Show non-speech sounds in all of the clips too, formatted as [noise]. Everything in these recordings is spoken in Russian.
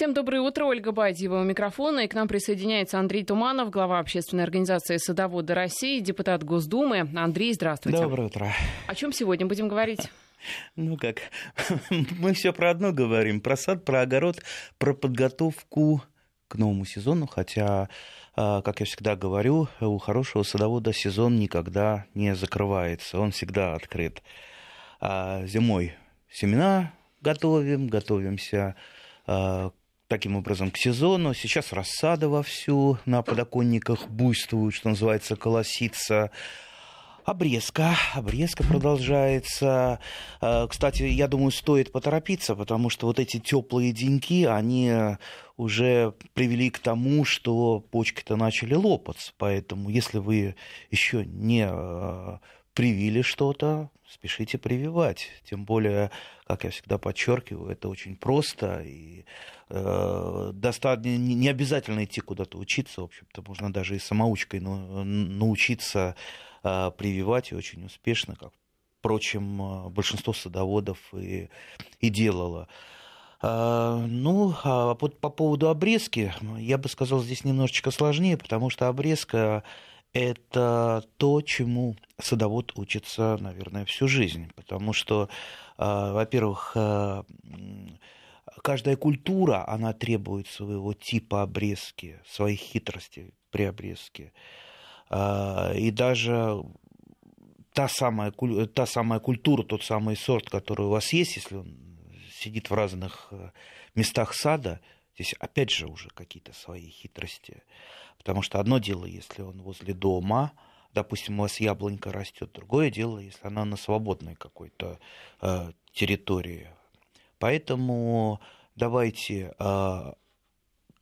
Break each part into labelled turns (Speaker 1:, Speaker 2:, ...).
Speaker 1: Всем доброе утро. Ольга Бадьева у микрофона. И к нам присоединяется Андрей Туманов, глава общественной организации «Садоводы России», депутат Госдумы. Андрей, здравствуйте.
Speaker 2: Доброе утро.
Speaker 1: О чем сегодня будем говорить?
Speaker 2: Ну как, [laughs] мы все про одно говорим, про сад, про огород, про подготовку к новому сезону, хотя, а, как я всегда говорю, у хорошего садовода сезон никогда не закрывается, он всегда открыт. А зимой семена готовим, готовимся а, таким образом к сезону. Сейчас рассада вовсю на подоконниках буйствует, что называется, колосится. Обрезка. Обрезка продолжается. А, кстати, я думаю, стоит поторопиться, потому что вот эти теплые деньки, они уже привели к тому, что почки-то начали лопаться. Поэтому, если вы еще не а, привили что-то, спешите прививать. Тем более, как я всегда подчеркиваю, это очень просто и э, достаточно не обязательно идти куда-то учиться. В общем-то, можно даже и самоучкой научиться э, прививать и очень успешно, как, впрочем, э, большинство садоводов и, и делало. Uh, ну, а по, по поводу обрезки, я бы сказал, здесь немножечко сложнее, потому что обрезка это то, чему садовод учится, наверное, всю жизнь. Потому что, а, во-первых, а, каждая культура, она требует своего типа обрезки, своих хитростей при обрезке. А, и даже та самая, та самая культура, тот самый сорт, который у вас есть, если он сидит в разных местах сада, здесь опять же уже какие-то свои хитрости. Потому что одно дело, если он возле дома, допустим, у вас яблонька растет, другое дело, если она на свободной какой-то э, территории. Поэтому давайте э,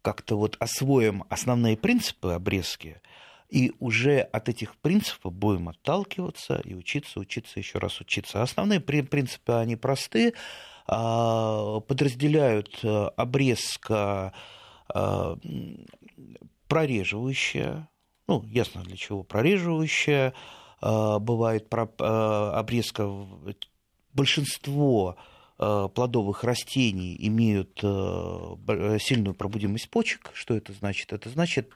Speaker 2: как-то вот освоим основные принципы обрезки, и уже от этих принципов будем отталкиваться и учиться, учиться, еще раз учиться. Основные принципы, они просты, а, подразделяют э, обрезка э, прореживающая, ну, ясно для чего прореживающая, а, бывает а, обрезка, большинство а, плодовых растений имеют сильную пробудимость почек. Что это значит? Это значит,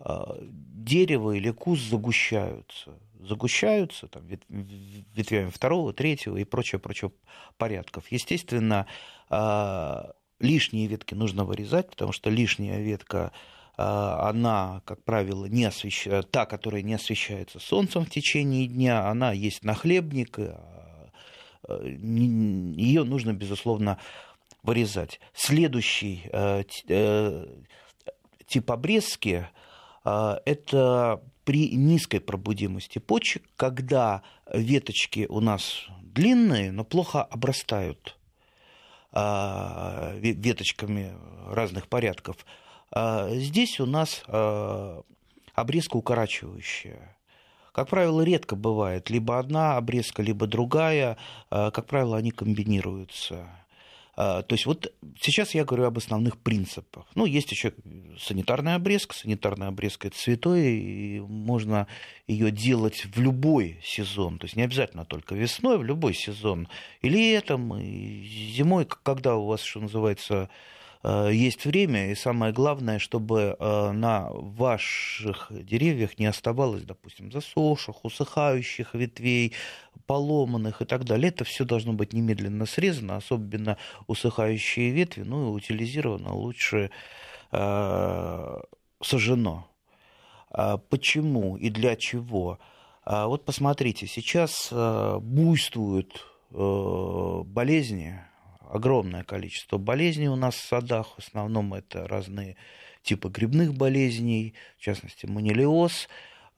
Speaker 2: дерево или куст загущаются. Загущаются там, ветвями второго, третьего и прочее, прочее порядков. Естественно, лишние ветки нужно вырезать, потому что лишняя ветка она, как правило, не освещ... та, которая не освещается солнцем в течение дня, она есть нахлебник, а, а, ее нужно, безусловно, вырезать. Следующий э, э, тип обрезки – это при низкой пробудимости почек, когда веточки у нас длинные, но плохо обрастают веточками разных порядков – а, здесь у нас а, обрезка укорачивающая. Как правило, редко бывает либо одна обрезка, либо другая. А, как правило, они комбинируются. То есть вот сейчас я говорю об основных принципах. Ну, есть еще санитарная обрезка. Санитарная обрезка это святое, и можно ее делать в любой сезон. То есть не обязательно только весной, в любой сезон. И летом, и зимой, когда у вас, что называется, есть время, и самое главное, чтобы э, на ваших деревьях не оставалось, допустим, засохших, усыхающих ветвей, поломанных и так далее. Это все должно быть немедленно срезано, особенно усыхающие ветви, ну и утилизировано, лучше э, сожжено. А почему и для чего? А вот посмотрите, сейчас буйствуют болезни, огромное количество болезней у нас в садах. В основном это разные типы грибных болезней, в частности, манилиоз.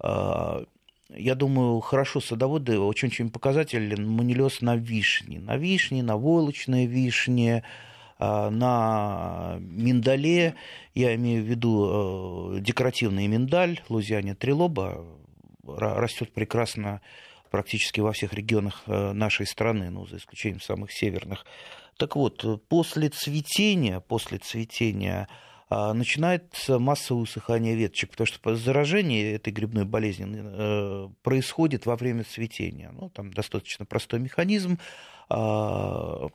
Speaker 2: А, я думаю, хорошо садоводы очень-очень показателен манилиоз на вишне. На вишне, на войлочной вишне, а, на миндале, я имею в виду э, декоративный миндаль, лузиане трилоба, растет прекрасно практически во всех регионах э, нашей страны, ну, за исключением самых северных. Так вот, после цветения, после цветения а, начинается массовое усыхание веточек, потому что заражение этой грибной болезни э, происходит во время цветения. Ну, там достаточно простой механизм. А,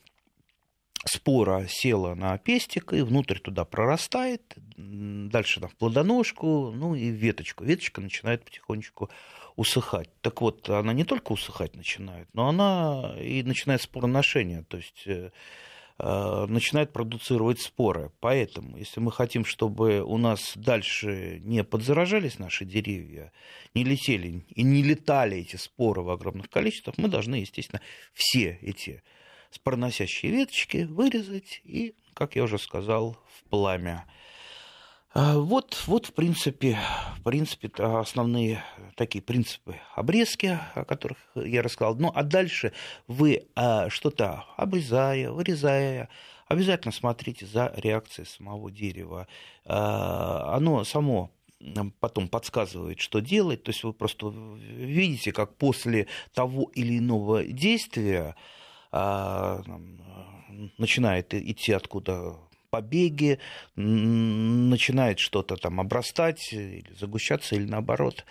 Speaker 2: спора села на пестик и внутрь туда прорастает, дальше там плодоножку, ну и веточку. Веточка начинает потихонечку усыхать. Так вот, она не только усыхать начинает, но она и начинает спороношение, то есть э, э, начинает продуцировать споры. Поэтому, если мы хотим, чтобы у нас дальше не подзаражались наши деревья, не летели и не летали эти споры в огромных количествах, мы должны, естественно, все эти спороносящие веточки вырезать и, как я уже сказал, в пламя. А, вот, вот в принципе, в принципе, основные такие принципы обрезки, о которых я рассказал. Ну, а дальше вы а, что-то обрезая, вырезая, обязательно смотрите за реакцией самого дерева. А, оно само потом подсказывает, что делать. То есть вы просто видите, как после того или иного действия начинает идти откуда побеги, начинает что-то там обрастать или загущаться, или наоборот.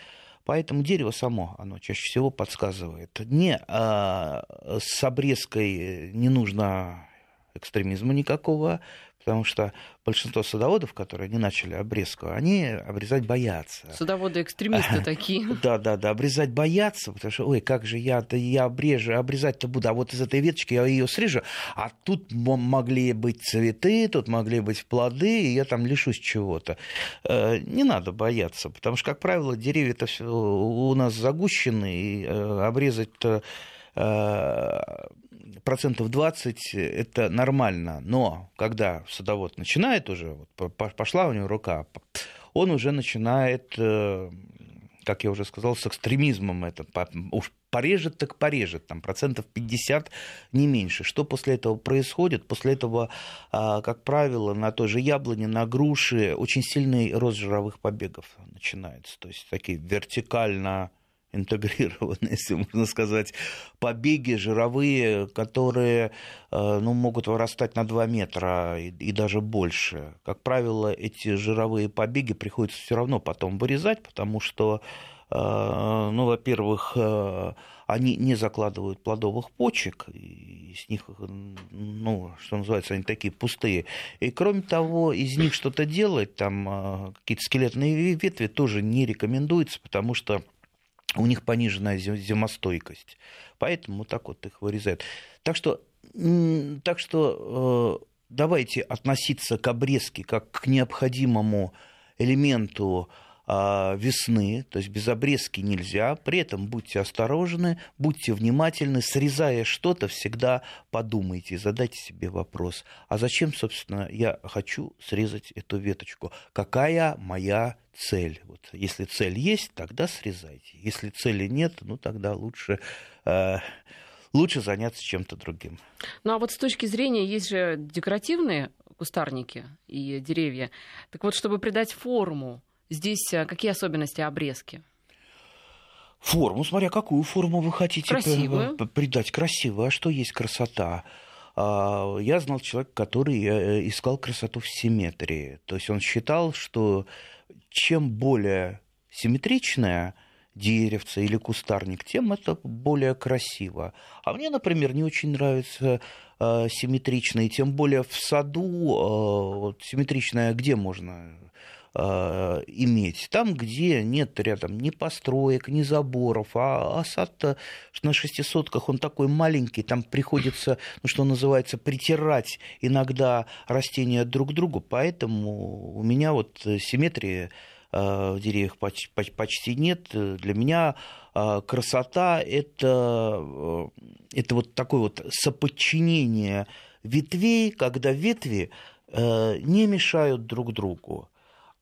Speaker 2: Поэтому дерево само, оно чаще всего подсказывает. Не, а с обрезкой не нужно экстремизма никакого, потому что большинство садоводов, которые не начали обрезку, они обрезать боятся.
Speaker 1: Садоводы-экстремисты [laughs] такие.
Speaker 2: Да, да, да, обрезать боятся, потому что, ой, как же я, -то, я обрежу, обрезать-то буду, а вот из этой веточки я ее срежу, а тут могли быть цветы, тут могли быть плоды, и я там лишусь чего-то. Э, не надо бояться, потому что, как правило, деревья-то у нас загущены, и э, обрезать-то э, процентов 20 это нормально, но когда садовод начинает уже, вот, пошла у него рука, он уже начинает, э, как я уже сказал, с экстремизмом это, уж порежет, так порежет, там процентов 50, не меньше. Что после этого происходит? После этого, а, как правило, на той же яблоне, на груши очень сильный рост жировых побегов начинается. То есть такие вертикально интегрированные, [laughs] если можно сказать, побеги жировые, которые э, ну, могут вырастать на 2 метра и, и даже больше. Как правило, эти жировые побеги приходится все равно потом вырезать, потому что, э, ну, во-первых, э, они не закладывают плодовых почек, и с них, ну, что называется, они такие пустые. И кроме того, из них что-то делать, там какие-то скелетные ветви тоже не рекомендуется, потому что у них пониженная зимостойкость. Поэтому так вот их вырезают. Так что, так что э, давайте относиться к обрезке как к необходимому элементу весны, то есть без обрезки нельзя. При этом будьте осторожны, будьте внимательны, срезая что-то, всегда подумайте, задайте себе вопрос, а зачем, собственно, я хочу срезать эту веточку? Какая моя цель? Вот, если цель есть, тогда срезайте. Если цели нет, ну тогда лучше э, лучше заняться чем-то другим.
Speaker 1: Ну а вот с точки зрения, есть же декоративные кустарники и деревья. Так вот, чтобы придать форму Здесь э, какие особенности обрезки?
Speaker 2: Форму, смотря какую форму вы хотите
Speaker 1: Красивую.
Speaker 2: придать. Красивую. А что есть красота? А, я знал человека, который э, искал красоту в симметрии. То есть он считал, что чем более симметричная деревце или кустарник, тем это более красиво. А мне, например, не очень нравится э, симметричные, тем более в саду э, вот, симметричная, где можно Э, иметь. Там, где нет рядом ни построек, ни заборов, а, а сад на шестисотках, он такой маленький, там приходится, ну, что называется, притирать иногда растения друг к другу, поэтому у меня вот симметрии э, в деревьях почти, нет. Для меня э, красота это, это вот такое вот соподчинение ветвей, когда ветви не мешают друг другу.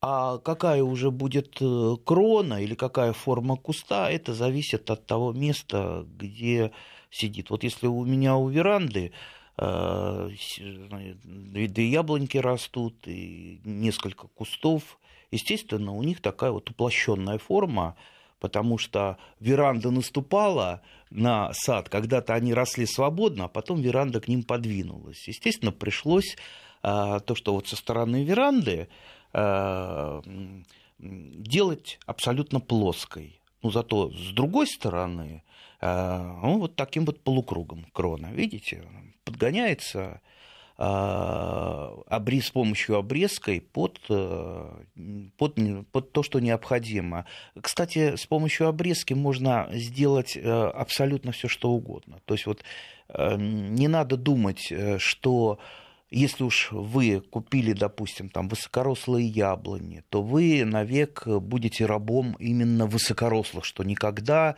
Speaker 2: А какая уже будет э, крона или какая форма куста, это зависит от того места, где сидит. Вот если у меня у веранды э, две яблоньки растут и несколько кустов, естественно, у них такая вот уплощенная форма, потому что веранда наступала на сад, когда-то они росли свободно, а потом веранда к ним подвинулась. Естественно, пришлось э, то, что вот со стороны веранды делать абсолютно плоской. Но зато с другой стороны, э, ну, вот таким вот полукругом крона, видите, подгоняется, э, обрез, с помощью обрезкой под, под, под то, что необходимо. Кстати, с помощью обрезки можно сделать абсолютно все, что угодно. То есть вот не надо думать, что если уж вы купили, допустим, там высокорослые яблони, то вы навек будете рабом именно высокорослых, что никогда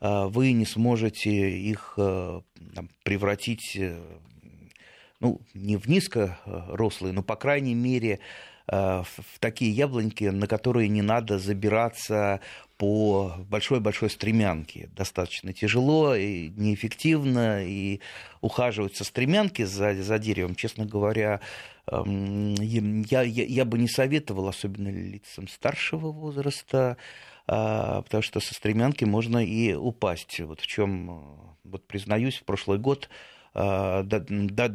Speaker 2: э, вы не сможете их э, там, превратить, э, ну, не в низкорослые, но, по крайней мере, в такие яблоньки, на которые не надо забираться по большой-большой стремянке. Достаточно тяжело и неэффективно, и ухаживать со стремянки за, за деревом, честно говоря, эм, я, я, я бы не советовал, особенно лицам старшего возраста, а, потому что со стремянки можно и упасть. Вот в чем, э, вот признаюсь, в прошлый год а, да, да,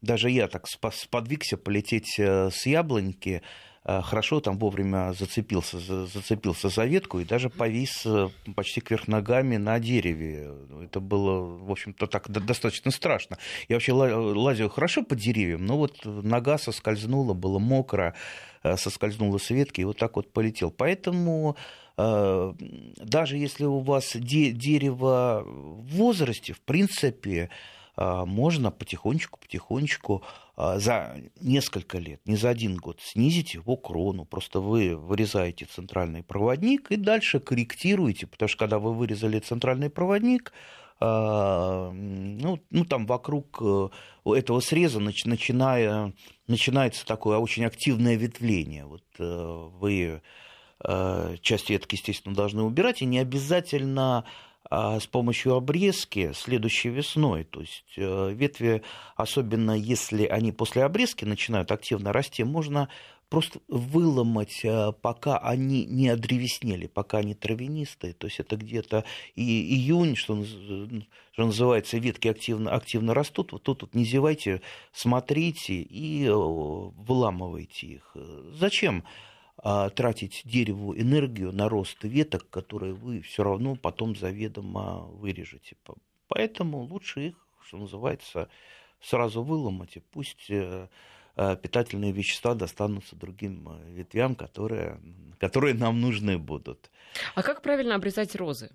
Speaker 2: даже я так сподвигся полететь э, с яблоньки, хорошо там вовремя зацепился, зацепился за ветку и даже повис э, почти кверх ногами на дереве. Это было, в общем-то, так достаточно страшно. Я вообще лазил хорошо по деревьям, но вот нога соскользнула, было мокро, э, соскользнула с ветки и вот так вот полетел. Поэтому даже если у вас дерево в возрасте, в принципе, можно потихонечку-потихонечку а, за несколько лет, не за один год, снизить его крону. Просто вы вырезаете центральный проводник и дальше корректируете, потому что когда вы вырезали центральный проводник, а, ну, ну там вокруг э, этого среза начиная, начинается такое очень активное ветвление. Вот э, вы э, часть ветки, естественно, должны убирать, и не обязательно а с помощью обрезки следующей весной. То есть э, ветви, особенно если они после обрезки начинают активно расти, можно просто выломать, э, пока они не одревеснели, пока они травянистые. То есть это где-то и июнь, что, что называется, ветки активно, активно растут. Вот тут вот не зевайте, смотрите и э, выламывайте их. Зачем? А, тратить дереву энергию на рост веток, которые вы все равно потом заведомо вырежете. Поэтому лучше их, что называется, сразу выломать, и пусть э, э, питательные вещества достанутся другим э, ветвям, которые, которые нам нужны будут.
Speaker 1: А как правильно обрезать розы?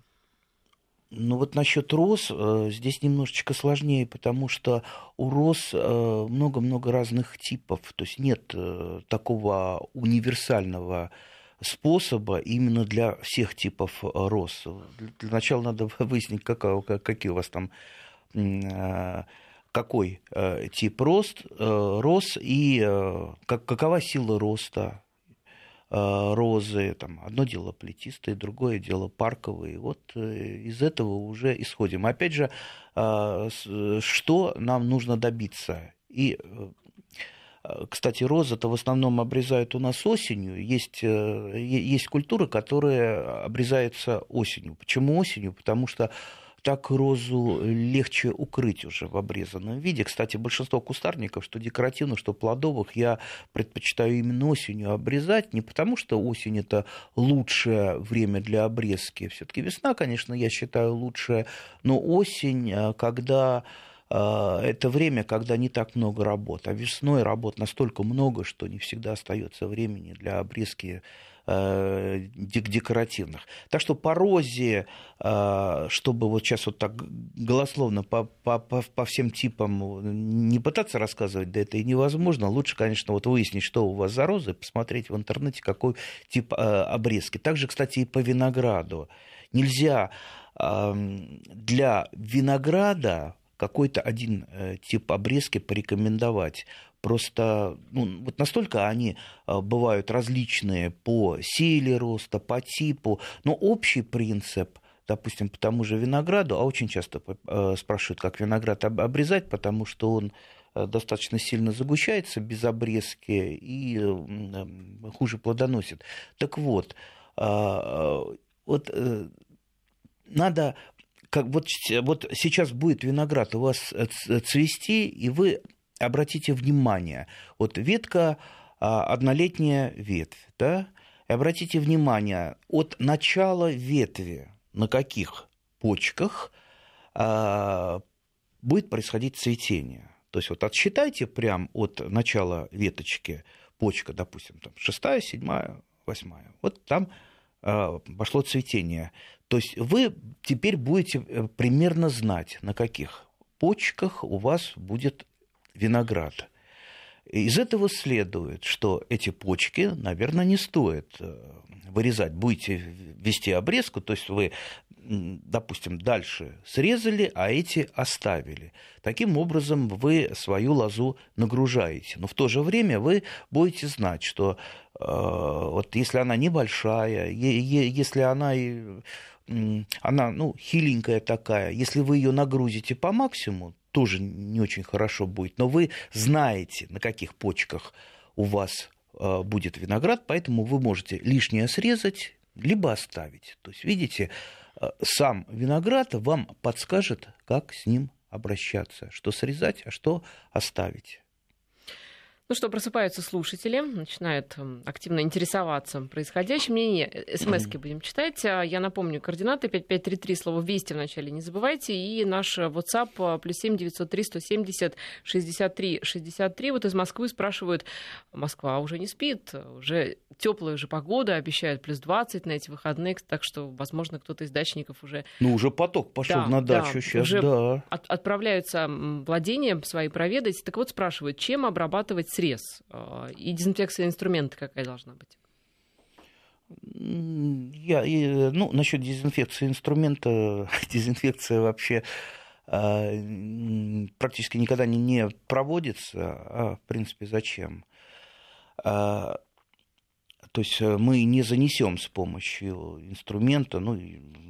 Speaker 2: Ну вот насчет роз э, здесь немножечко сложнее, потому что у роз э, много-много разных типов. То есть нет э, такого универсального способа именно для всех типов роз. Для начала надо [laughs] выяснить, какая, какие у вас там какой тип рост, роз и какова сила роста розы, там, одно дело плетистые, другое дело парковые. Вот э, из этого уже исходим. Опять же, э, что нам нужно добиться? И кстати, розы-то в основном обрезают у нас осенью. Есть, есть культуры, которые обрезаются осенью. Почему осенью? Потому что так розу легче укрыть уже в обрезанном виде. Кстати, большинство кустарников, что декоративных, что плодовых, я предпочитаю именно осенью обрезать, не потому что осень это лучшее время для обрезки. Все-таки весна, конечно, я считаю лучшее, но осень, э, когда э, это время, когда не так много работ. А весной работ настолько много, что не всегда остается времени для обрезки декоративных. Так что розе, э, чтобы вот сейчас вот так голословно по, по, по, по всем типам не пытаться рассказывать, да это и невозможно. Лучше, конечно, вот выяснить, что у вас за розы, посмотреть в интернете, какой тип э, обрезки. Также, кстати, и по винограду. Нельзя для винограда какой-то один тип обрезки порекомендовать. Просто ну, вот настолько они а, бывают различные по силе роста, по типу, но общий принцип допустим, по тому же винограду, а очень часто а, спрашивают, как виноград обрезать, потому что он а, достаточно сильно загущается без обрезки и хуже плодоносит. Так вот, вот э, надо как вот, вот сейчас будет виноград у вас э, цвести, и вы обратите внимание, вот ветка а, однолетняя ветвь, да, и обратите внимание, от начала ветви на каких почках а, будет происходить цветение. То есть вот отсчитайте прям от начала веточки почка, допустим, там шестая, седьмая, восьмая. Вот там э, пошло цветение. То есть вы теперь будете э, примерно знать, на каких почках у вас будет виноград. Из этого следует, что эти почки, наверное, не стоит э, вырезать. Будете вести обрезку, то есть вы, допустим, дальше срезали, а эти оставили. Таким образом, вы свою лозу нагружаете. Но в то же время вы будете знать, что э, вот если она небольшая, если она она, ну, хиленькая такая, если вы ее нагрузите по максимуму, тоже не очень хорошо будет. Но вы знаете, на каких почках у вас э, будет виноград, поэтому вы можете лишнее срезать, либо оставить. То есть, видите, э, сам виноград вам подскажет, как с ним обращаться, что срезать, а что оставить.
Speaker 1: Ну что, просыпаются слушатели, начинают эм, активно интересоваться происходящим. Не, не, смс будем читать. А, я напомню, координаты 5533, слово «Вести» вначале не забывайте. И наш WhatsApp а, плюс 7 903 170 63 63. Вот из Москвы спрашивают, Москва уже не спит, уже теплая уже погода, обещают плюс 20 на эти выходные, так что, возможно, кто-то из дачников уже...
Speaker 2: Ну, уже поток пошел да, на дачу да, сейчас,
Speaker 1: уже
Speaker 2: да.
Speaker 1: От, отправляются владения свои проведать. Так вот спрашивают, чем обрабатывать срез а, и дезинфекция инструмента какая должна быть?
Speaker 2: Я, ну, насчет дезинфекции инструмента, [laughs] дезинфекция вообще а, практически никогда не, не проводится. А, в принципе, зачем? То есть э, мы не занесем с помощью инструмента, ну,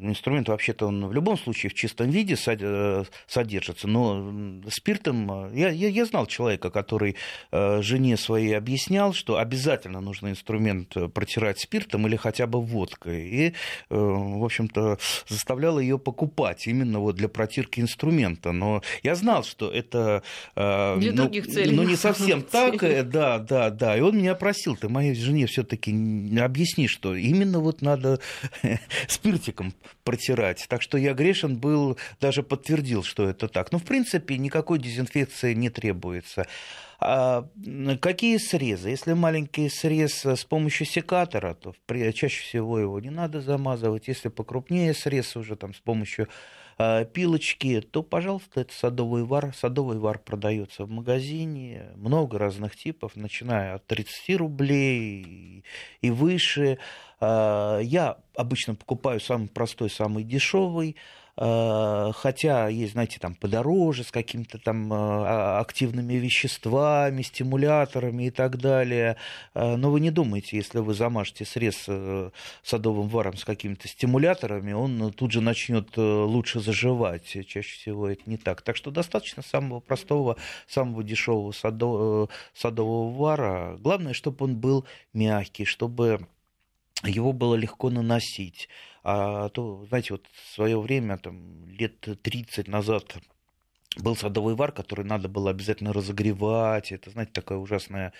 Speaker 2: инструмент вообще-то он в любом случае в чистом виде э, содержится, но спиртом... Э, я, я, я знал человека, который жене своей объяснял, что обязательно нужно инструмент протирать спиртом или хотя бы водкой. И, в общем-то, заставлял ее покупать именно вот для протирки инструмента. Но я знал, что это...
Speaker 1: Для ну, других целей.
Speaker 2: Ну, не совсем [laughs] так, да, да, да. И он меня просил, ты моей жене все таки объясни, что именно вот надо [laughs] спиртиком протирать. Так что я грешен был, даже подтвердил, что это так. Но, в принципе, никакой дезинфекции не требуется. А какие срезы? Если маленький срез с помощью секатора, то чаще всего его не надо замазывать. Если покрупнее срез уже там с помощью пилочки, то, пожалуйста, это садовый вар. Садовый вар продается в магазине, много разных типов, начиная от 30 рублей и выше. А, я обычно покупаю самый простой, самый дешевый. Э, хотя есть, знаете, там подороже, с какими-то там э, а, активными веществами, стимуляторами и так далее. Э, но вы не думайте, если вы замажете срез садовым варом с какими-то стимуляторами, он тут же начнет лучше заживать. Чаще всего это не так. Так что достаточно самого простого, самого дешевого садового вара. Главное, чтобы он был мягкий, чтобы его было легко наносить. А то, знаете, вот в свое время, там, лет 30 назад был садовый вар, который надо было обязательно разогревать. Это, знаете, такая ужасная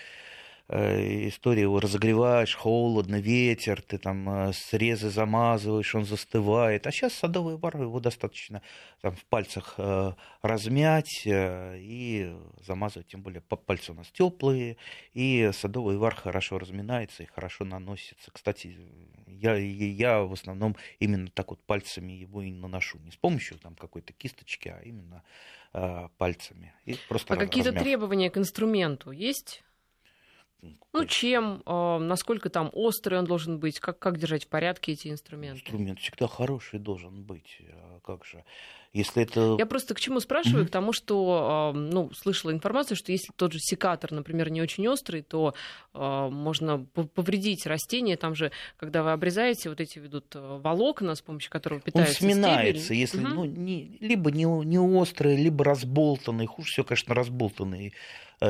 Speaker 2: история, его разогреваешь, холодно, ветер, ты там э, срезы замазываешь, он застывает. А сейчас садовый вар, его достаточно там, в пальцах э, размять и замазывать, тем более пальцы у нас теплые, и садовый вар хорошо разминается и хорошо наносится. Кстати, я, я в основном именно так вот пальцами его и наношу, не с помощью там какой-то кисточки, а именно пальцами.
Speaker 1: И просто а какие-то требования к инструменту есть? Ну, чем, э, насколько там острый он должен быть, как, как держать в порядке эти инструменты?
Speaker 2: Инструмент всегда хороший должен быть. А как же? Если это...
Speaker 1: Я просто к чему спрашиваю? Mm-hmm. К тому, что ну, слышала информацию, что если тот же секатор, например, не очень острый, то э, можно повредить растение. Там же, когда вы обрезаете, вот эти ведут волокна, с помощью которого питается
Speaker 2: Он сминается, стебель. если mm-hmm. ну, не, либо не, не острый, либо разболтанный. Хуже всего, конечно, разболтанный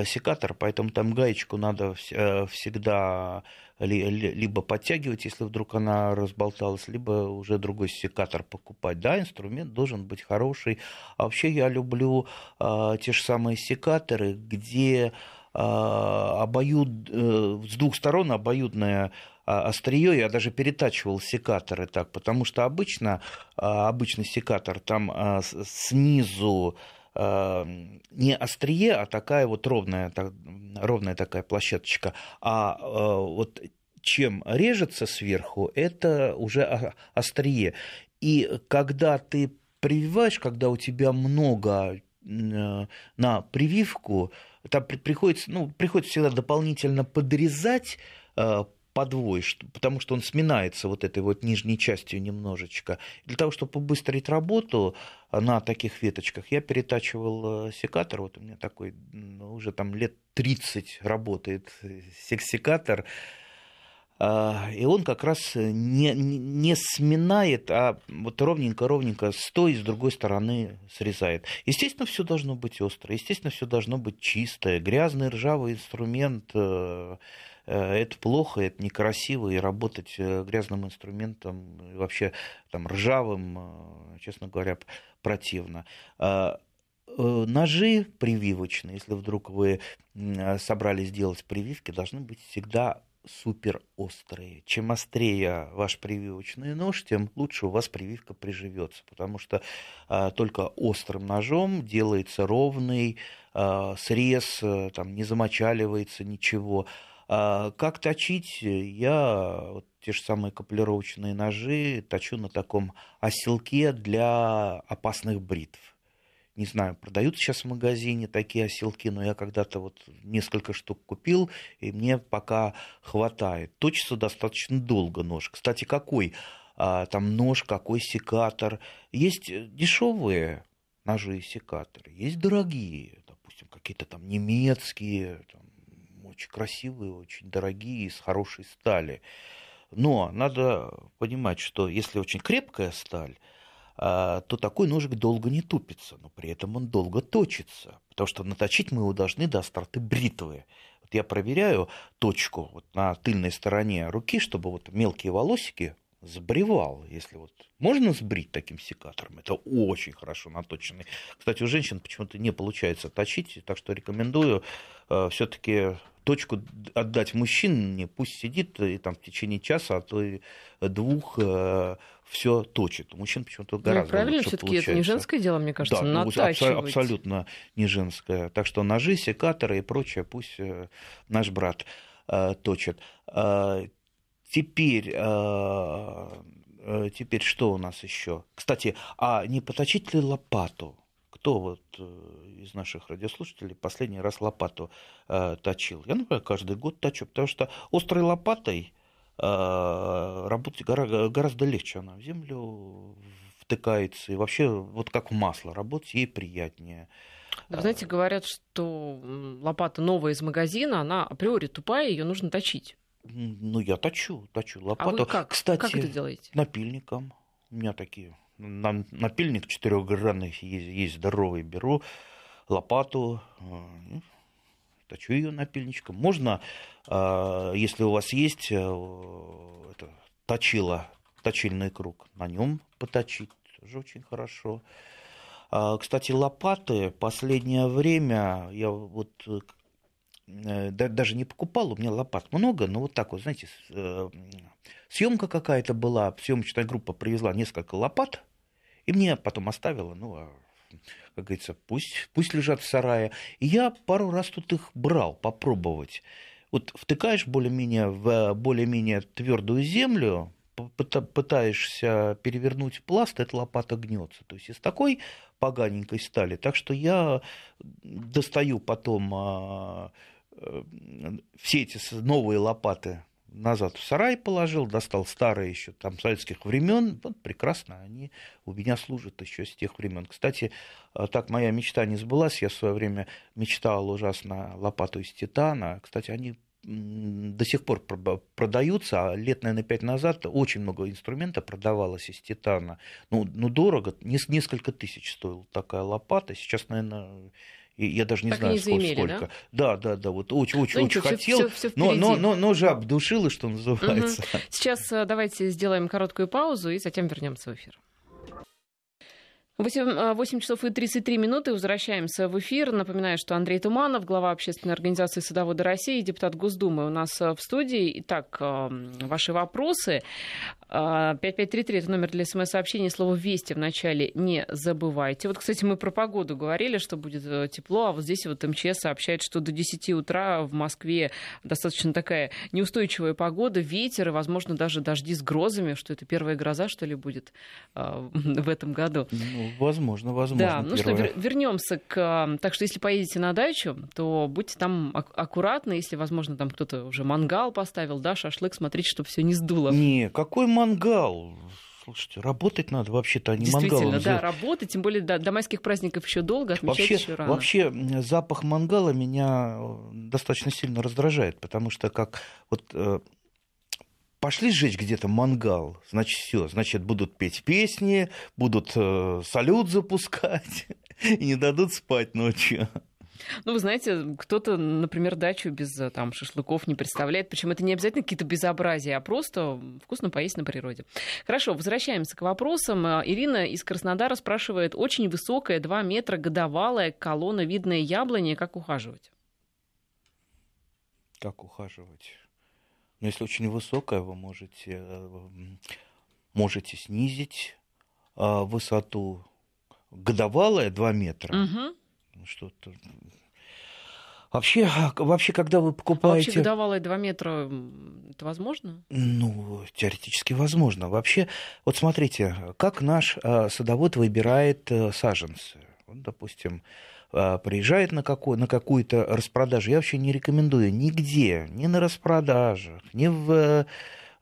Speaker 2: секатор, поэтому там гаечку надо э, всегда либо подтягивать, если вдруг она разболталась, либо уже другой секатор покупать. Да, инструмент должен быть хороший. А вообще я люблю а, те же самые секаторы, где а, обоюд, а, с двух сторон обоюдная острие, я даже перетачивал секаторы так, потому что обычно, обычный секатор там снизу не острие, а такая вот ровная, ровная такая площадочка. А вот чем режется сверху, это уже острие. И когда ты прививаешь, когда у тебя много на прививку, там приходится, ну, приходится всегда дополнительно подрезать э, подвой, потому что он сминается вот этой вот нижней частью немножечко. Для того, чтобы побыстрить работу на таких веточках, я перетачивал э, секатор. Вот у меня такой уже там лет 30 работает секатор. А, и он как раз не, не сминает, а вот ровненько-ровненько с той и с другой стороны срезает. Естественно, все должно быть острое, естественно, все должно быть чистое. Грязный ржавый инструмент э, э, это плохо, это некрасиво, и работать э, грязным инструментом, вообще там ржавым, честно говоря, противно. А, ножи прививочные, если вдруг вы собрались делать прививки, должны быть всегда супер острые. Чем острее ваш прививочный нож, тем лучше у вас прививка приживется, потому что а, только острым ножом делается ровный а, срез, а, там не замочаливается ничего. А, как точить? Я вот, те же самые каплировочные ножи точу на таком оселке для опасных бритв не знаю, продают сейчас в магазине такие оселки, но я когда-то вот несколько штук купил, и мне пока хватает. Точится достаточно долго нож. Кстати, какой а, там нож, какой секатор. Есть дешевые ножи и секаторы, есть дорогие, допустим, какие-то там немецкие, там, очень красивые, очень дорогие, из хорошей стали. Но надо понимать, что если очень крепкая сталь, а, то такой ножик долго не тупится, но при этом он долго точится, потому что наточить мы его должны до остроты бритвы. Вот я проверяю точку вот на тыльной стороне руки, чтобы вот мелкие волосики сбривал. Если вот можно сбрить таким секатором, это очень хорошо наточенный. Кстати, у женщин почему-то не получается точить, так что рекомендую э, все-таки точку отдать мужчине, пусть сидит и там в течение часа, а то и двух э, все точит. У мужчин почему-то ну, гораздо ну,
Speaker 1: правильно, все-таки это не женское дело, мне кажется,
Speaker 2: да, ну, абсолютно не женское. Так что ножи, секаторы и прочее пусть э, наш брат э, точит. Э, теперь, э, э, теперь что у нас еще? Кстати, а не поточить ли лопату? Кто вот э, из наших радиослушателей последний раз лопату э, точил? Я, например, каждый год точу, потому что острой лопатой э, работать гораздо, гораздо легче. Она в землю втыкается, и вообще вот как в масло работать ей приятнее.
Speaker 1: Вы знаете, говорят, что лопата новая из магазина, она априори тупая, ее нужно точить.
Speaker 2: Ну, я точу, точу лопату. А вы
Speaker 1: как?
Speaker 2: Кстати,
Speaker 1: как это делаете?
Speaker 2: Напильником. У меня такие на, напильник четырехгранный есть, есть здоровый, беру лопату, э, точу ее напильничком. Можно, э, если у вас есть э, это, точила, точильный круг, на нем поточить, тоже очень хорошо. А, кстати, лопаты последнее время я вот даже не покупал, у меня лопат много, но вот так вот, знаете, съемка какая-то была, съемочная группа привезла несколько лопат, и мне потом оставила, ну, а, как говорится, пусть, пусть лежат в сарае. И я пару раз тут их брал попробовать. Вот втыкаешь более-менее в более-менее твердую землю, пытаешься перевернуть пласт, эта лопата гнется. То есть из такой поганенькой стали. Так что я достаю потом а, э, все эти новые лопаты назад в сарай положил, достал старые еще там советских времен. Вот прекрасно, они у меня служат еще с тех времен. Кстати, э, так моя мечта не сбылась. Я в свое время мечтал ужасно лопату из титана. Кстати, они до сих пор продаются, а лет, наверное, пять назад очень много инструмента продавалось из титана. Ну, ну дорого, несколько тысяч стоила такая лопата. Сейчас, наверное, я даже не так знаю, не сколько. Заимели, сколько. Да? да, да, да, вот очень, очень, ну, очень хотел, всё, всё но, но, но, но жаб душила, что называется.
Speaker 1: Угу. Сейчас э, давайте сделаем короткую паузу и затем вернемся в эфир. 8, 8 э, часов и 33 минуты. Возвращаемся в эфир. Напоминаю, что Андрей Туманов, глава общественной организации «Садоводы России», депутат Госдумы у нас э, в студии. Итак, ваши вопросы. 5533 это номер для смс-сообщений. Слово «Вести» в начале не забывайте. Вот, кстати, мы про погоду говорили, что будет э, тепло, а вот здесь вот МЧС сообщает, что до 10 утра в Москве достаточно такая неустойчивая погода, ветер и, возможно, даже дожди с грозами, что это первая гроза, что ли, будет э, [laughs] в этом году.
Speaker 2: Ну, возможно, возможно.
Speaker 1: Да, ну первая. что, вернемся к... Так что, если поедете на дачу, то будьте там аккуратны, если, возможно, там кто-то уже мангал поставил, да, шашлык, смотрите, чтобы все не сдуло.
Speaker 2: Не, какой мангал? Слушайте, работать надо вообще-то, а не
Speaker 1: Действительно,
Speaker 2: мангалом.
Speaker 1: да, работать, тем более до, до майских праздников еще долго, отмечать
Speaker 2: вообще,
Speaker 1: еще рано.
Speaker 2: Вообще запах мангала меня э, достаточно сильно раздражает, потому что как вот э, пошли сжечь где-то мангал, значит все, значит будут петь песни, будут э, салют запускать [laughs] и не дадут спать ночью.
Speaker 1: Ну, вы знаете, кто-то, например, дачу без э, там, шашлыков не представляет. Причем это не обязательно какие-то безобразия, а просто вкусно поесть на природе. Хорошо, возвращаемся к вопросам. Э, Ирина из Краснодара спрашивает, очень высокая, 2 метра, годовалая колонна, видное яблони, как ухаживать?
Speaker 2: Как ухаживать? Ну, если очень высокая, вы можете, э, можете снизить высоту годовалая 2 метра.
Speaker 1: Угу
Speaker 2: что-то Вообще, вообще, когда вы покупаете...
Speaker 1: А вообще годовалые 2 метра, это возможно?
Speaker 2: Ну, теоретически возможно. Вообще, вот смотрите, как наш а, садовод выбирает э, саженцы. Он, допустим, а, приезжает на, какой, на какую-то распродажу. Я вообще не рекомендую нигде, ни на распродажах, ни в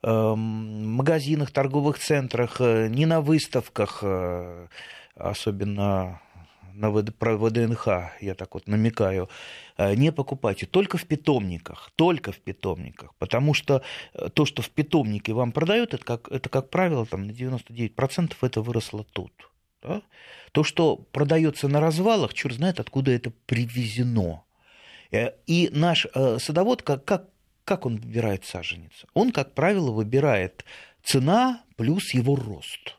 Speaker 2: э, магазинах, торговых центрах, э, ни на выставках, особенно на ВД, про ВДНХ, я так вот намекаю, э, не покупайте. Только в питомниках, только в питомниках. Потому что э, то, что в питомнике вам продают, это, как, это как правило, там, на 99% это выросло тут. Да? То, что продается на развалах, черт знает, откуда это привезено. Э, и наш садовод, как, как, как он выбирает саженец? Он, как правило, выбирает цена плюс его рост –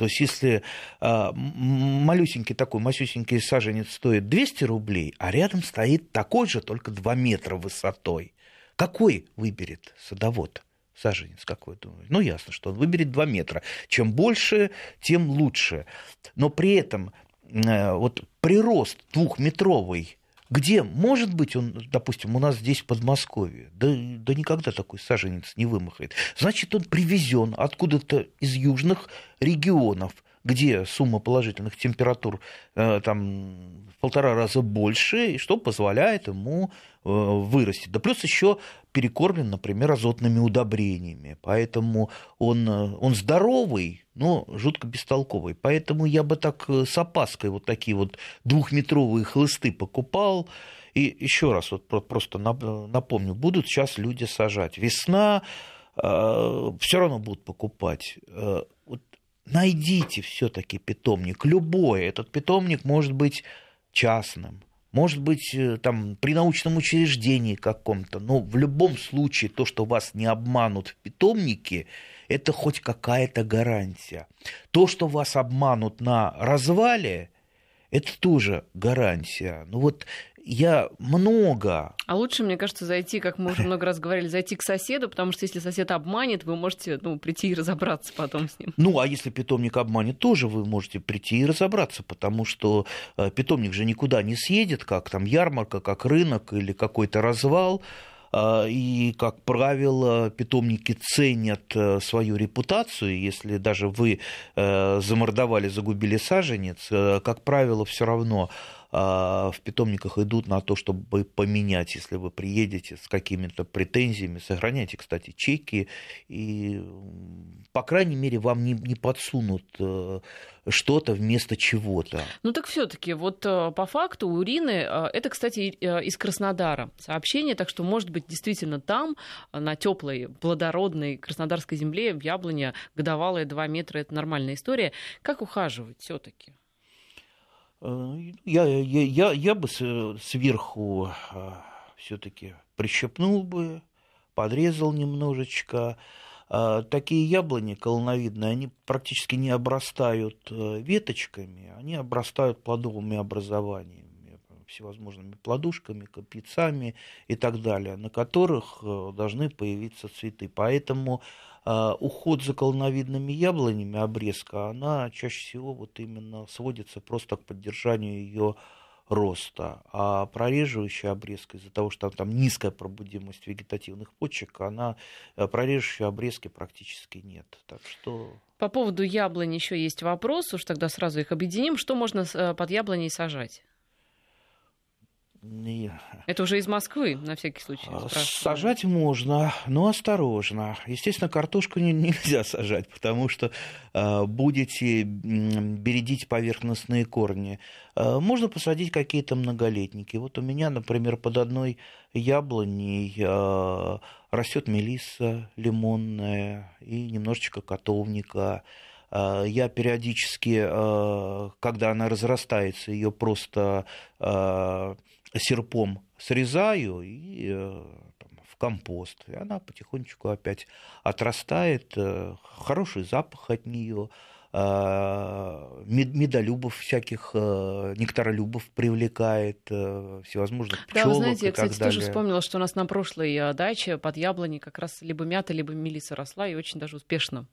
Speaker 2: то есть, если э, малюсенький такой, масюсенький саженец стоит 200 рублей, а рядом стоит такой же, только 2 метра высотой, какой выберет садовод? саженец, как вы думаете? Ну, ясно, что он выберет 2 метра. Чем больше, тем лучше. Но при этом э, вот прирост двухметровый где, может быть, он, допустим, у нас здесь в Подмосковье, да, да никогда такой саженец не вымахает. Значит, он привезен откуда-то из южных регионов, где сумма положительных температур э, там в полтора раза больше, и что позволяет ему э, вырасти. Да плюс еще перекормлен, например, азотными удобрениями. Поэтому он, э, он здоровый, но жутко бестолковый. Поэтому я бы так э, с опаской вот такие вот двухметровые хлысты покупал. И еще раз вот просто напомню, будут сейчас люди сажать. Весна, э, все равно будут покупать. Найдите все-таки питомник, любой. Этот питомник может быть частным, может быть, э, там, при научном учреждении каком-то, но в любом случае то, что вас не обманут в питомнике, это хоть какая-то гарантия. То, что вас обманут на развале, это тоже гарантия. Ну вот я много.
Speaker 1: А лучше, мне кажется, зайти, как мы уже много раз говорили, зайти к соседу, потому что если сосед обманет, вы можете ну, прийти и разобраться потом с ним.
Speaker 2: Ну, а если питомник обманет, тоже вы можете прийти и разобраться, потому что э, питомник же никуда не съедет, как там ярмарка, как рынок или какой-то развал. А, и, как правило, питомники ценят э, свою репутацию. Если даже вы э, замордовали, загубили саженец, как правило, все равно в питомниках идут на то, чтобы поменять, если вы приедете с какими-то претензиями. Сохраняйте, кстати, чеки, и, по крайней мере, вам не, не подсунут э, что-то вместо чего-то.
Speaker 1: Ну так все-таки, вот э, по факту у Ирины, э, это, кстати, из Краснодара сообщение, так что, может быть, действительно там, на теплой, плодородной краснодарской земле, в яблоне, годовалая 2 метра, это нормальная история. Как ухаживать все-таки?
Speaker 2: Э, я, я, я, я бы сверху э, все-таки прищепнул бы, подрезал немножечко. Э, такие яблони колоновидные, они практически не обрастают веточками, они обрастают плодовыми образованиями всевозможными плодушками, капицами и так далее, на которых должны появиться цветы. Поэтому уход за колоновидными яблонями, обрезка, она чаще всего вот именно сводится просто к поддержанию ее роста, а прореживающая обрезка из-за того, что там низкая пробудимость вегетативных почек, она э, прореживающей обрезки практически нет. Так что...
Speaker 1: По поводу яблони еще есть вопрос, уж тогда сразу их объединим. Что можно э, под яблоней сажать? Это уже из Москвы, на всякий случай. А,
Speaker 2: спрашиваю. Сажать можно, но осторожно. Естественно, картошку нельзя сажать, потому что э, будете бередить поверхностные корни. Э, можно посадить какие-то многолетники. Вот у меня, например, под одной яблоней э, растет мелисса лимонная и немножечко котовника. Я периодически, когда она разрастается, ее просто серпом срезаю и э, там, в компост. И она потихонечку опять отрастает. Э, хороший запах от нее э, медолюбов всяких, нектаролюбов привлекает, всевозможных пчелок
Speaker 1: Да, вы знаете,
Speaker 2: я,
Speaker 1: кстати,
Speaker 2: тоже
Speaker 1: вспомнила, что у нас на прошлой даче под яблони как раз либо мята, либо мелиса росла, и очень даже успешно.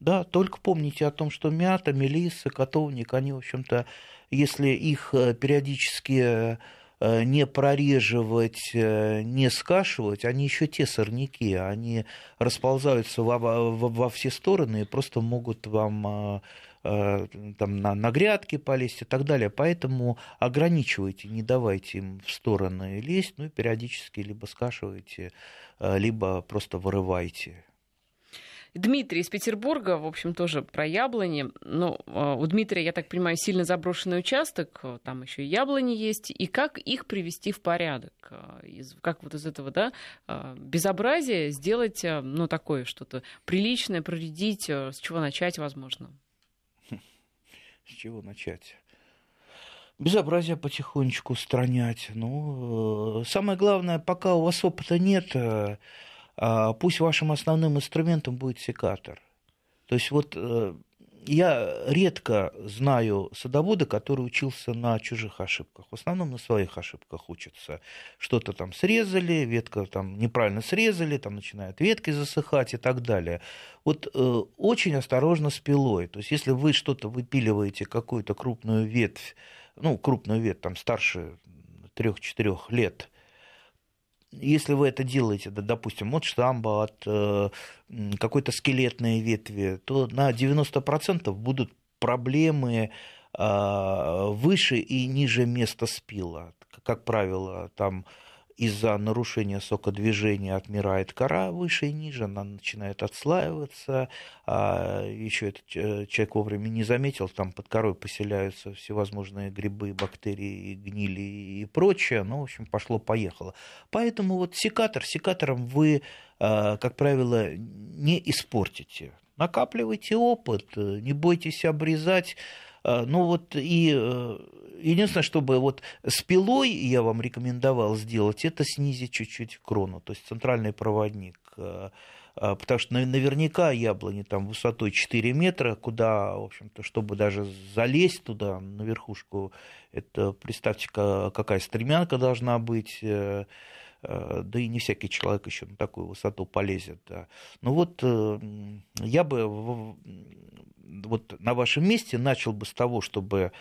Speaker 2: Да, только помните о том, что мята, мелиса, котовник, они, в общем-то, если их периодически не прореживать, э, не скашивать, они еще те сорняки, они расползаются во, во, во все стороны и просто могут вам э, там, на, на грядки полезть и так далее. Поэтому ограничивайте, не давайте им в стороны лезть, ну и периодически либо скашивайте, либо просто вырывайте.
Speaker 1: Дмитрий из Петербурга, в общем, тоже про яблони. Ну, а, у Дмитрия, я так понимаю, сильно заброшенный участок, там еще и яблони есть. И как их привести в порядок? А, как вот из этого, да, безобразия сделать, ну, такое что-то приличное, проредить? С чего начать, возможно? [laughs]
Speaker 2: С чего начать? безобразие потихонечку устранять. Ну, э, самое главное, пока у вас опыта нет, э, пусть вашим основным инструментом будет секатор. То есть вот э, я редко знаю садовода, который учился на чужих ошибках. В основном на своих ошибках учатся. Что-то там срезали, ветка там неправильно срезали, там начинают ветки засыхать и так далее. Вот э, очень осторожно с пилой. То есть если вы что-то выпиливаете, какую-то крупную ветвь, ну, крупную ветвь, там, старше 3-4 лет, если вы это делаете, допустим, от штамба, от э, какой-то скелетной ветви, то на 90% будут проблемы э, выше и ниже места спила. Как правило, там из-за нарушения сокодвижения отмирает кора выше и ниже, она начинает отслаиваться, а еще этот человек вовремя не заметил, там под корой поселяются всевозможные грибы, бактерии, гнили и прочее, ну, в общем, пошло-поехало. Поэтому вот секатор, секатором вы, а, как правило, не испортите. Накапливайте опыт, не бойтесь обрезать, ну вот и э, единственное, чтобы вот с пилой я вам рекомендовал сделать, это снизить чуть-чуть крону, то есть центральный проводник. А, потому что наверняка яблони там высотой 4 метра, куда, в общем-то, чтобы даже залезть туда, на верхушку, это, представьте, какая стремянка должна быть, э, э, да и не всякий человек еще на такую высоту полезет. Да. Ну вот э, я бы вот на вашем месте начал бы с того, чтобы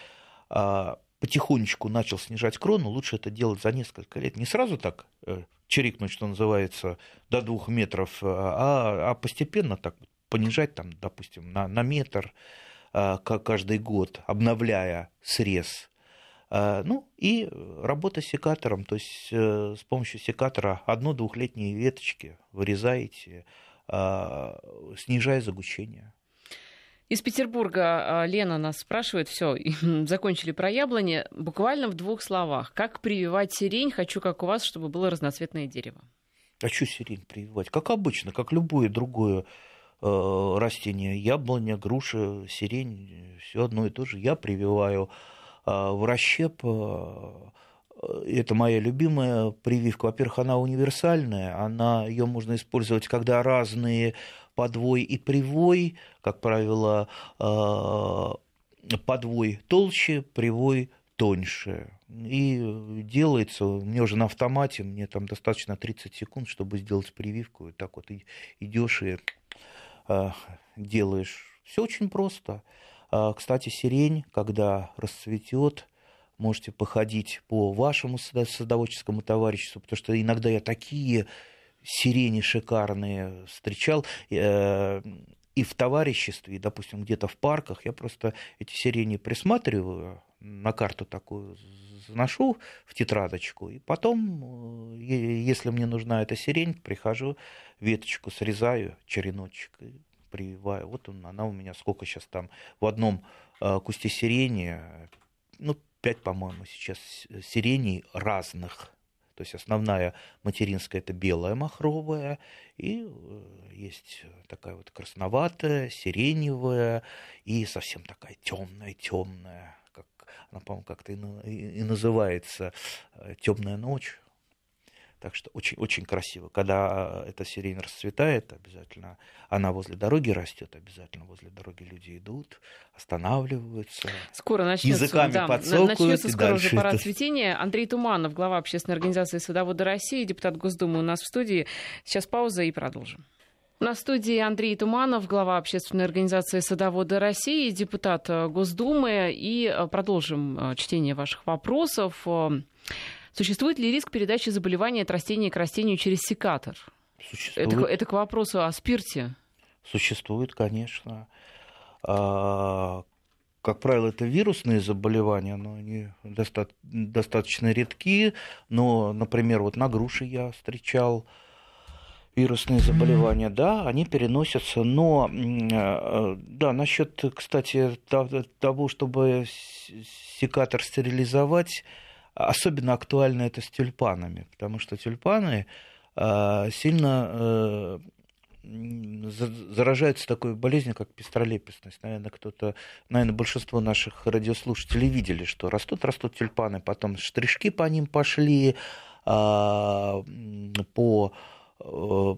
Speaker 2: а, потихонечку начал снижать крону, лучше это делать за несколько лет. Не сразу так э, чирикнуть, что называется, до двух метров, а, а постепенно так понижать, там, допустим, на, на метр каждый год, обновляя срез. А, ну и работа с секатором, то есть э, с помощью секатора одно-двухлетние веточки вырезаете, снижая загущение.
Speaker 1: Из Петербурга а, Лена нас спрашивает, все, закончили про яблони. Буквально в двух словах. Как прививать сирень? Хочу, как у вас, чтобы было разноцветное дерево.
Speaker 2: А что сирень прививать? Как обычно, как любое другое э, растение. Яблоня, груша, сирень, все одно и то же. Я прививаю э, в расщеп. Э, это моя любимая прививка. Во-первых, она универсальная, она, ее можно использовать, когда разные подвой и привой, как правило, э, подвой толще, привой тоньше. И делается, мне уже на автомате, мне там достаточно 30 секунд, чтобы сделать прививку. И так вот идешь и делаешь. Все очень просто. Кстати, сирень, когда расцветет, можете походить по вашему садоводческому товариществу, потому что иногда я такие сирени шикарные встречал э, и в товариществе, и, допустим, где-то в парках. Я просто эти сирени присматриваю, на карту такую заношу в тетрадочку, и потом, э, если мне нужна эта сирень, прихожу, веточку срезаю, череночек, и прививаю. Вот он, она у меня сколько сейчас там в одном э, кусте сирени, ну, пять, по-моему, сейчас сиреней разных. То есть основная материнская это белая махровая, и э, есть такая вот красноватая, сиреневая и совсем такая темная, темная, как она, по-моему, как-то и называется э, темная ночь. Так что очень, очень красиво. Когда эта сирень расцветает, обязательно она возле дороги растет, обязательно возле дороги люди идут, останавливаются.
Speaker 1: Скоро начнется, языками да, начнется скоро уже пора цветения. Андрей Туманов, глава общественной организации «Садоводы России», депутат Госдумы у нас в студии. Сейчас пауза и продолжим. На студии Андрей Туманов, глава общественной организации «Садоводы России», депутат Госдумы. И продолжим э, чтение ваших вопросов. Существует ли риск передачи заболевания от растения к растению через секатор?
Speaker 2: Существует.
Speaker 1: Это, это к вопросу о спирте.
Speaker 2: Существует, конечно. А, как правило, это вирусные заболевания, но они доста- достаточно редки. Но, например, вот на груши я встречал вирусные заболевания, да, они переносятся, но а, да, насчет, кстати, того, чтобы секатор стерилизовать, Особенно актуально это с тюльпанами, потому что тюльпаны а, сильно э, заражаются такой болезнью, как пестролепестность. Наверное, кто-то, наверное, большинство наших радиослушателей видели, что растут, растут тюльпаны, потом штришки по ним пошли, а, по, э,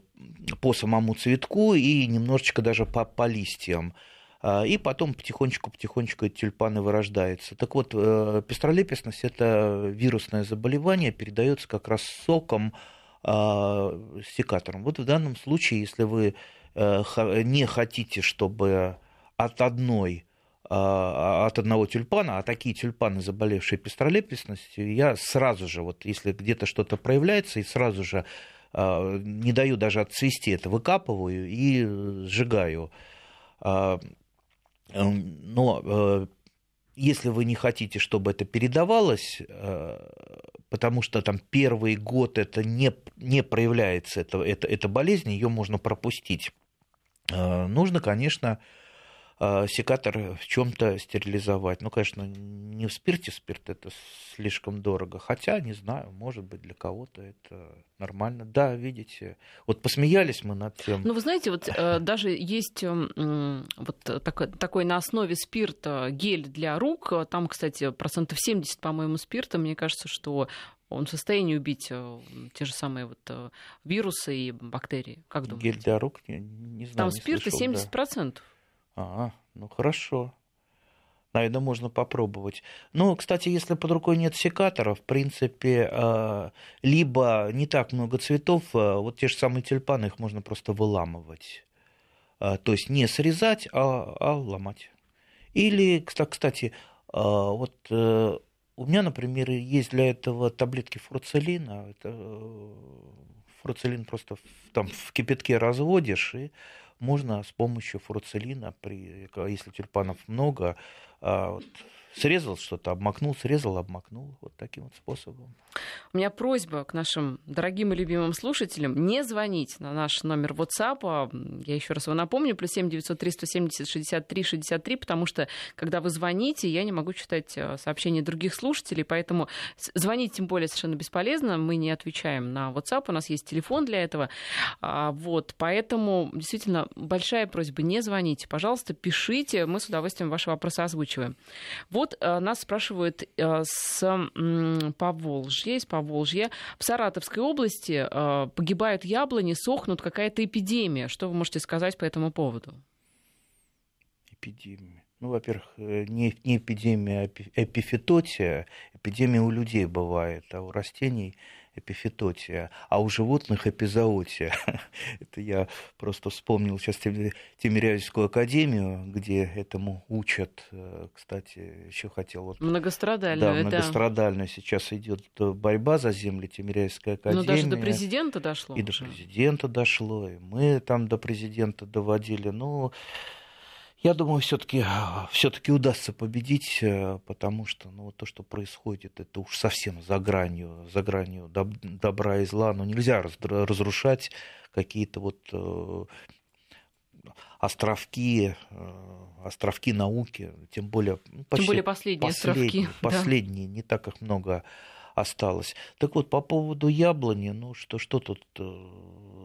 Speaker 2: по самому цветку и немножечко даже по, по листьям. А, и потом потихонечку-потихонечку эти тюльпаны вырождаются. Так вот, э, пестролепестность – это вирусное заболевание, передается как раз соком, а, секатором. Вот в данном случае, если вы э, не хотите, чтобы от одной а, от одного тюльпана, а такие тюльпаны, заболевшие пестролепестностью, я сразу же, вот если где-то что-то проявляется, и сразу же не даю даже отцвести это, выкапываю и сжигаю. Эм, но э, если вы не хотите, чтобы это передавалось, э, потому что там первый год это не, не проявляется, это, это, это болезнь, ее можно пропустить, э, нужно, конечно, секатор в чем-то стерилизовать. Ну, конечно, не в спирте, спирт это слишком дорого. Хотя, не знаю, может быть, для кого-то это нормально. Да, видите, вот посмеялись мы над тем.
Speaker 1: Ну, вы знаете, вот э, [laughs] даже есть э, вот такой, такой на основе спирта гель для рук. Там, кстати, процентов 70, по-моему, спирта. Мне кажется, что он в состоянии убить э, те же самые вот э, вирусы и бактерии. Как думаете?
Speaker 2: Гель для рук? Не, не знаю.
Speaker 1: Там не спирта слышал, 70%. Да.
Speaker 2: А, ну хорошо. Наверное, можно попробовать. Ну, кстати, если под рукой нет секатора, в принципе, а, либо не так много цветов, а, вот те же самые тюльпаны, их можно просто выламывать. А, то есть не срезать, а, а ломать. Или, кстати, вот э, у меня, например, есть для этого таблетки фруцелина. Это э, фруцелин просто там в кипятке разводишь и можно с помощью фуруцелина, при, если тюльпанов много, а, вот, срезал что-то, обмакнул, срезал, обмакнул. Вот таким вот способом.
Speaker 1: У меня просьба к нашим дорогим и любимым слушателям не звонить на наш номер WhatsApp. Я еще раз его напомню, плюс 7 903 170 63 63, потому что, когда вы звоните, я не могу читать а, сообщения других слушателей, поэтому звонить тем более совершенно бесполезно. Мы не отвечаем на WhatsApp, у нас есть телефон для этого. А, вот, поэтому действительно большая просьба, не звоните, пожалуйста, пишите, мы с удовольствием ваши вопросы озвучиваем. Вот нас спрашивают с Поволжья из Поволжья. В Саратовской области э, погибают яблони, сохнут, какая-то эпидемия. Что вы можете сказать по этому поводу?
Speaker 2: Эпидемия. Ну, во-первых, э, не, не эпидемия, а эпифитотия. Эпидемия у людей бывает, а у растений эпифитотия, а у животных эпизоотия. [laughs] Это я просто вспомнил сейчас Тимирязевскую академию, где этому учат. Э, кстати, еще хотел... Вот,
Speaker 1: многострадальную,
Speaker 2: да. многострадальную. Да. Сейчас идет борьба за земли Тимирязевской академии. Ну,
Speaker 1: даже до президента дошло.
Speaker 2: И уже. до президента дошло, и мы там до президента доводили. Ну, я думаю, все-таки все-таки удастся победить, э, потому что ну, то, что происходит, это уж совсем за гранью, за гранью добра и зла. Но нельзя разрушать какие-то вот э, островки, э, островки науки, тем более,
Speaker 1: ну, почти, тем более последние, последние островки.
Speaker 2: Последние, да. не так их много осталось. Так вот, по поводу яблони, ну что, что тут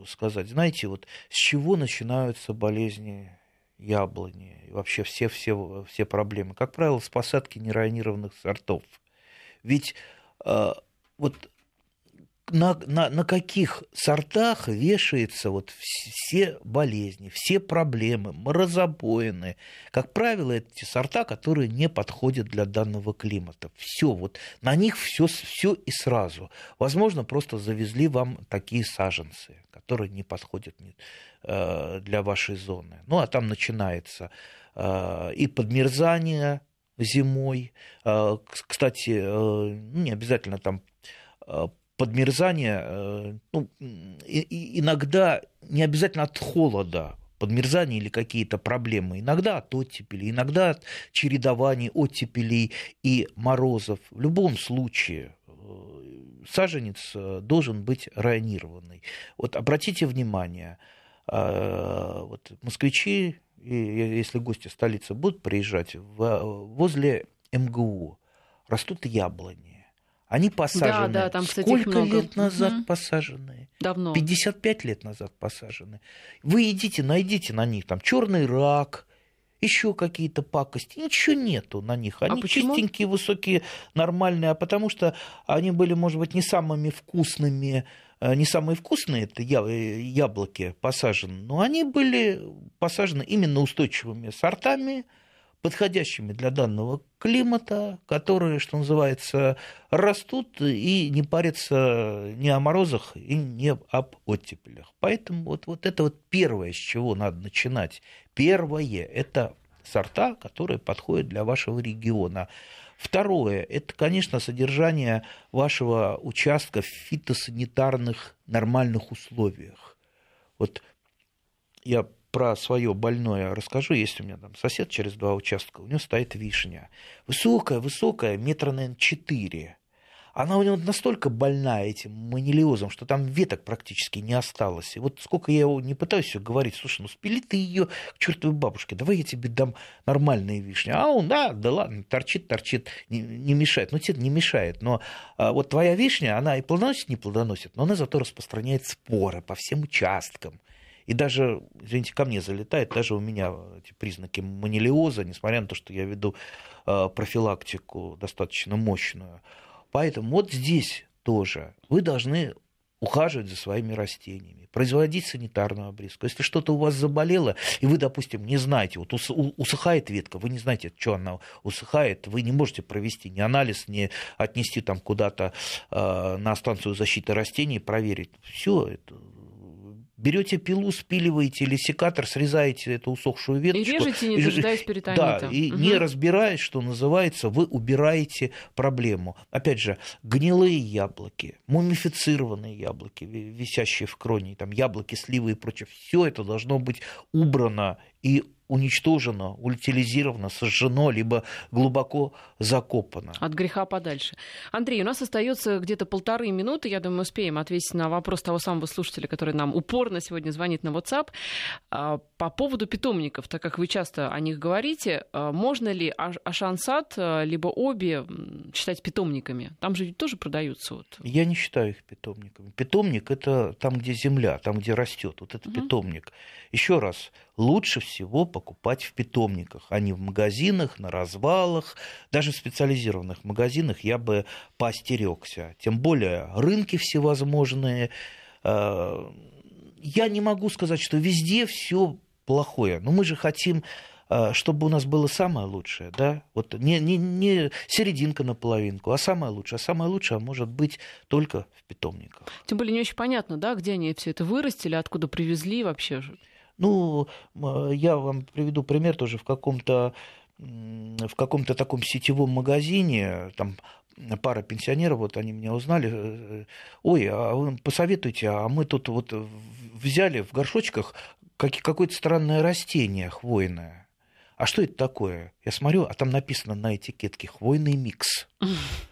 Speaker 2: сказать? Знаете, вот с чего начинаются болезни яблони, и вообще все, все, все проблемы. Как правило, с посадки нерайонированных сортов. Ведь э, вот на, на, на каких сортах вешаются вот все болезни, все проблемы, морозобоины. Как правило, эти сорта, которые не подходят для данного климата. Все, вот на них все, все и сразу. Возможно, просто завезли вам такие саженцы, которые не подходят э, для вашей зоны. Ну, а там начинается э, и подмерзание зимой. Э, кстати, не обязательно там подмерзание, э, ну, иногда не обязательно от холода, подмерзание или какие-то проблемы. Иногда от оттепели, иногда от чередования оттепелей и морозов. В любом случае э, саженец э, должен быть районированный. Вот обратите внимание, вот москвичи, если гости столицы будут приезжать, возле МГУ растут яблони они посажены.
Speaker 1: Да, да, там, кстати,
Speaker 2: Сколько
Speaker 1: много.
Speaker 2: лет назад угу. посажены?
Speaker 1: Давно.
Speaker 2: 55 лет назад посажены. Вы идите, найдите на них там черный рак, еще какие-то пакости. Ничего нету на них. Они а чистенькие, высокие, нормальные. А потому что они были, может быть, не самыми вкусными, э, не самые вкусные это яблоки посажены, но они были посажены именно устойчивыми сортами, подходящими для данного климата, которые, что называется, растут и не парятся ни о морозах и не об оттепелях. Поэтому вот, вот это вот первое, с чего надо начинать. Первое – это сорта, которые подходят для вашего региона. Второе – это, конечно, содержание вашего участка в фитосанитарных нормальных условиях. Вот я про свое больное расскажу. Есть у меня там сосед через два участка, у него стоит вишня. Высокая, высокая, метра, наверное, четыре. Она у него настолько больная этим манилиозом, что там веток практически не осталось. И вот сколько я его не пытаюсь все говорить, слушай, ну спили ты ее к чертовой бабушке, давай я тебе дам нормальные вишни. А он, да, да ладно, торчит, торчит, не, не мешает. Ну, тебе не мешает. Но а, вот твоя вишня, она и плодоносит, не плодоносит, но она зато распространяет споры по всем участкам. И даже, извините, ко мне залетает, даже у меня эти признаки манилиоза, несмотря на то, что я веду э, профилактику достаточно мощную. Поэтому вот здесь тоже вы должны ухаживать за своими растениями, производить санитарную обрезку. Если что-то у вас заболело, и вы, допустим, не знаете, вот усыхает ветка, вы не знаете, что она усыхает, вы не можете провести ни анализ, ни отнести там куда-то э, на станцию защиты растений, проверить. Все, это берете пилу, спиливаете или секатор, срезаете эту усохшую веточку.
Speaker 1: И режете, не дожидаясь перитонита.
Speaker 2: Да, и угу. не разбираясь, что называется, вы убираете проблему. Опять же, гнилые яблоки, мумифицированные яблоки, висящие в кроне, там яблоки, сливы и прочее, все это должно быть убрано и уничтожено, утилизировано, сожжено, либо глубоко закопано.
Speaker 1: От греха подальше. Андрей, у нас остается где-то полторы минуты. Я думаю, успеем ответить на вопрос того самого слушателя, который нам упорно сегодня звонит на WhatsApp. По поводу питомников, так как вы часто о них говорите, а, можно ли Ашансат а, либо обе считать питомниками? Там же ведь тоже продаются. Вот.
Speaker 2: Я не считаю их питомниками. Питомник это там, где земля, там, где растет. Вот это угу. питомник. Еще раз, лучше всего покупать в питомниках, а не в магазинах, на развалах. Даже в специализированных магазинах я бы поостерегся. Тем более рынки всевозможные. Э, я не могу сказать, что везде все плохое. Но мы же хотим а, чтобы у нас было самое лучшее, да, вот не, не, не серединка на половинку, а самое лучшее. А самое лучшее может быть только в питомниках.
Speaker 1: Тем более не очень понятно, да, где они все это вырастили, откуда привезли вообще.
Speaker 2: Ну, я вам приведу пример тоже в каком-то в каком-то таком сетевом магазине, там пара пенсионеров, вот они меня узнали, э, ой, а вы посоветуйте, а мы тут вот взяли в горшочках какое-то странное растение хвойное а что это такое? Я смотрю, а там написано на этикетке хвойный микс. [laughs]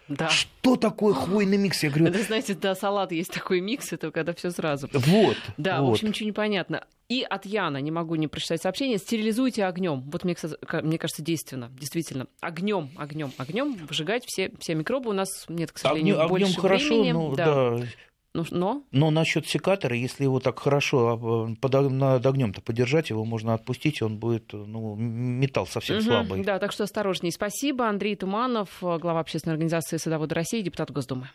Speaker 1: Да.
Speaker 2: Что такое хвойный микс?
Speaker 1: Я говорю... Это, знаете, да, салат есть такой микс, это когда все сразу.
Speaker 2: Вот.
Speaker 1: Да,
Speaker 2: вот.
Speaker 1: в общем, ничего не понятно. И от Яна, не могу не прочитать сообщение, стерилизуйте огнем. Вот мне, мне кажется, действенно, действительно. Огнем, огнем, огнем выжигать все, все микробы. У нас нет, к сожалению, огнем, больше
Speaker 2: огнем хорошо,
Speaker 1: времени.
Speaker 2: Ну, да. да.
Speaker 1: Ну, но?
Speaker 2: Но насчет секатора, если его так хорошо а, под, над огнем-то подержать, его можно отпустить, и он будет, ну, металл совсем угу, слабый.
Speaker 1: Да, так что осторожней. Спасибо. Андрей Туманов, глава общественной организации «Садоводы России», депутат Госдумы.